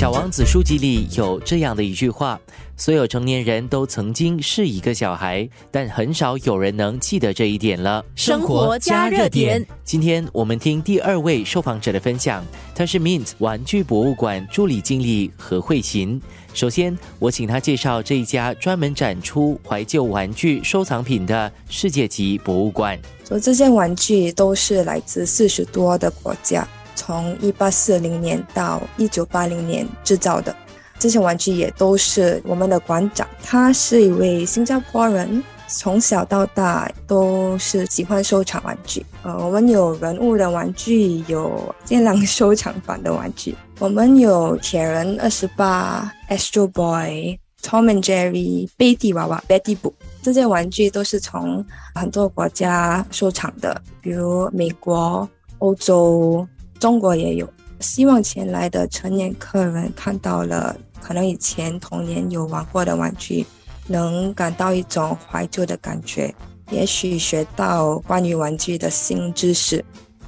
小王子书籍里有这样的一句话：所有成年人都曾经是一个小孩，但很少有人能记得这一点了。生活加热点。今天我们听第二位受访者的分享，他是 Mint 玩具博物馆助理经理何慧琴。首先，我请他介绍这一家专门展出怀旧玩具收藏品的世界级博物馆。说这些玩具都是来自四十多的国家。从一八四零年到一九八零年制造的这些玩具也都是我们的馆长，他是一位新加坡人，从小到大都是喜欢收藏玩具。呃，我们有人物的玩具，有限量收藏版的玩具，我们有铁人二十八、Astro Boy、Tom and Jerry、贝蒂娃娃、Betty Boop，这些玩具都是从很多国家收藏的，比如美国、欧洲。中国也有，希望前来的成年客人看到了可能以前童年有玩过的玩具，能感到一种怀旧的感觉，也许学到关于玩具的新知识。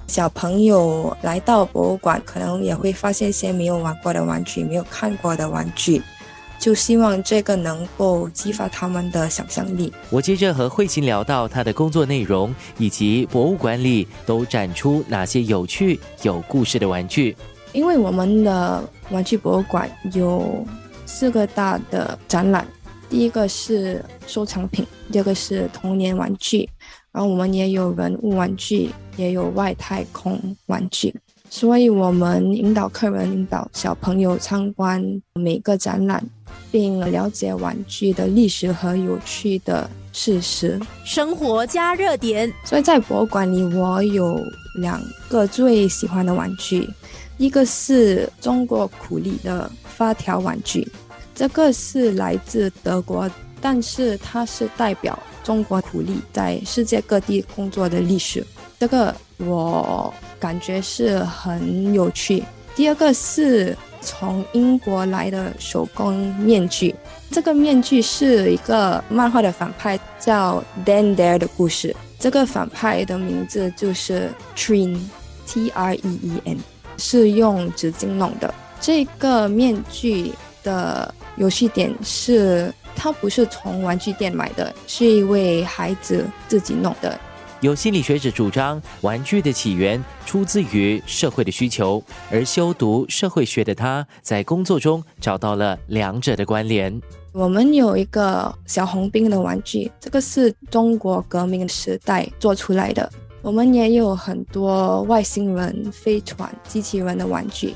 小朋友来到博物馆，可能也会发现一些没有玩过的玩具，没有看过的玩具。就希望这个能够激发他们的想象力。我接着和慧琴聊到她的工作内容，以及博物馆里都展出哪些有趣、有故事的玩具。因为我们的玩具博物馆有四个大的展览，第一个是收藏品，第二个是童年玩具，然后我们也有人物玩具，也有外太空玩具。所以我们引导客人、引导小朋友参观每个展览。并了解玩具的历史和有趣的事实。生活加热点。所以在博物馆里，我有两个最喜欢的玩具，一个是中国苦力的发条玩具，这个是来自德国，但是它是代表中国苦力在世界各地工作的历史。这个我感觉是很有趣。第二个是。从英国来的手工面具，这个面具是一个漫画的反派叫 Dan Dare 的故事。这个反派的名字就是 Treen，T R E E N，是用纸巾弄的。这个面具的游戏点是，它不是从玩具店买的，是一位孩子自己弄的。有心理学者主张，玩具的起源出自于社会的需求，而修读社会学的他，在工作中找到了两者的关联。我们有一个小红兵的玩具，这个是中国革命时代做出来的。我们也有很多外星人、飞船、机器人的玩具，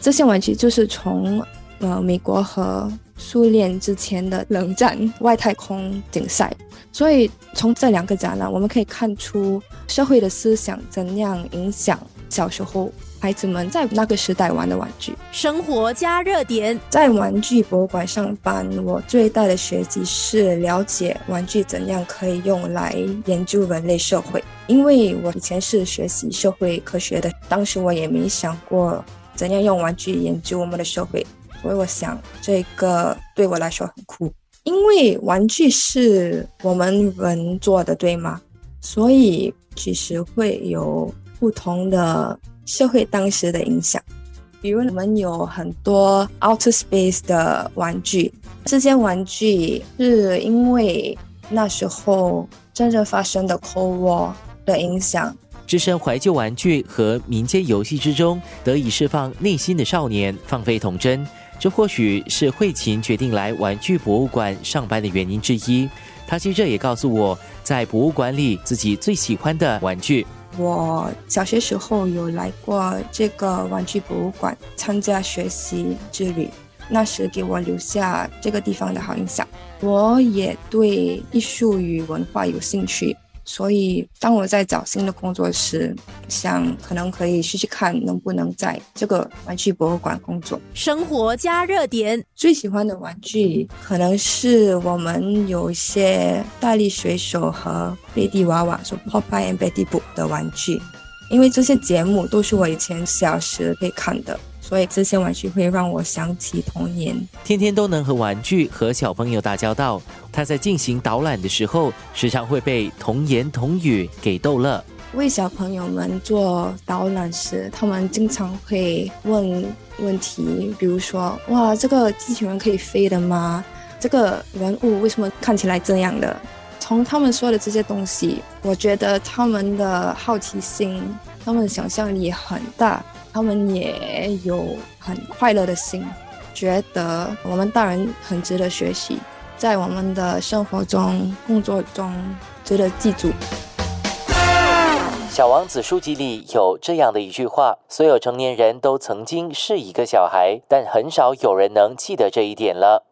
这些玩具就是从呃美国和苏联之前的冷战外太空竞赛。所以从这两个展览，我们可以看出社会的思想怎样影响小时候孩子们在那个时代玩的玩具。生活加热点，在玩具博物馆上班，我最大的学习是了解玩具怎样可以用来研究人类社会。因为我以前是学习社会科学的，当时我也没想过怎样用玩具研究我们的社会，所以我想这个对我来说很酷。因为玩具是我们人做的，对吗？所以其实会有不同的社会当时的影响。比如我们有很多 outer space 的玩具，这些玩具是因为那时候真正发生的 Cold War 的影响。置身怀旧玩具和民间游戏之中，得以释放内心的少年，放飞童真。这或许是慧琴决定来玩具博物馆上班的原因之一。她接着也告诉我，在博物馆里自己最喜欢的玩具。我小学时候有来过这个玩具博物馆参加学习之旅，那时给我留下这个地方的好印象。我也对艺术与文化有兴趣。所以，当我在找新的工作时，想可能可以试试看能不能在这个玩具博物馆工作。生活加热点，最喜欢的玩具可能是我们有一些大力水手和贝蒂娃娃，说 Popeye and Betty Boop 的玩具，因为这些节目都是我以前小时可以看的。所以这些玩具会让我想起童年。天天都能和玩具和小朋友打交道，他在进行导览的时候，时常会被童言童语给逗乐。为小朋友们做导览时，他们经常会问问题，比如说：“哇，这个机器人可以飞的吗？这个人物为什么看起来这样的？”从他们说的这些东西，我觉得他们的好奇心、他们的想象力很大，他们也有很快乐的心，觉得我们大人很值得学习，在我们的生活中、工作中值得记住。小王子书籍里有这样的一句话：所有成年人都曾经是一个小孩，但很少有人能记得这一点了。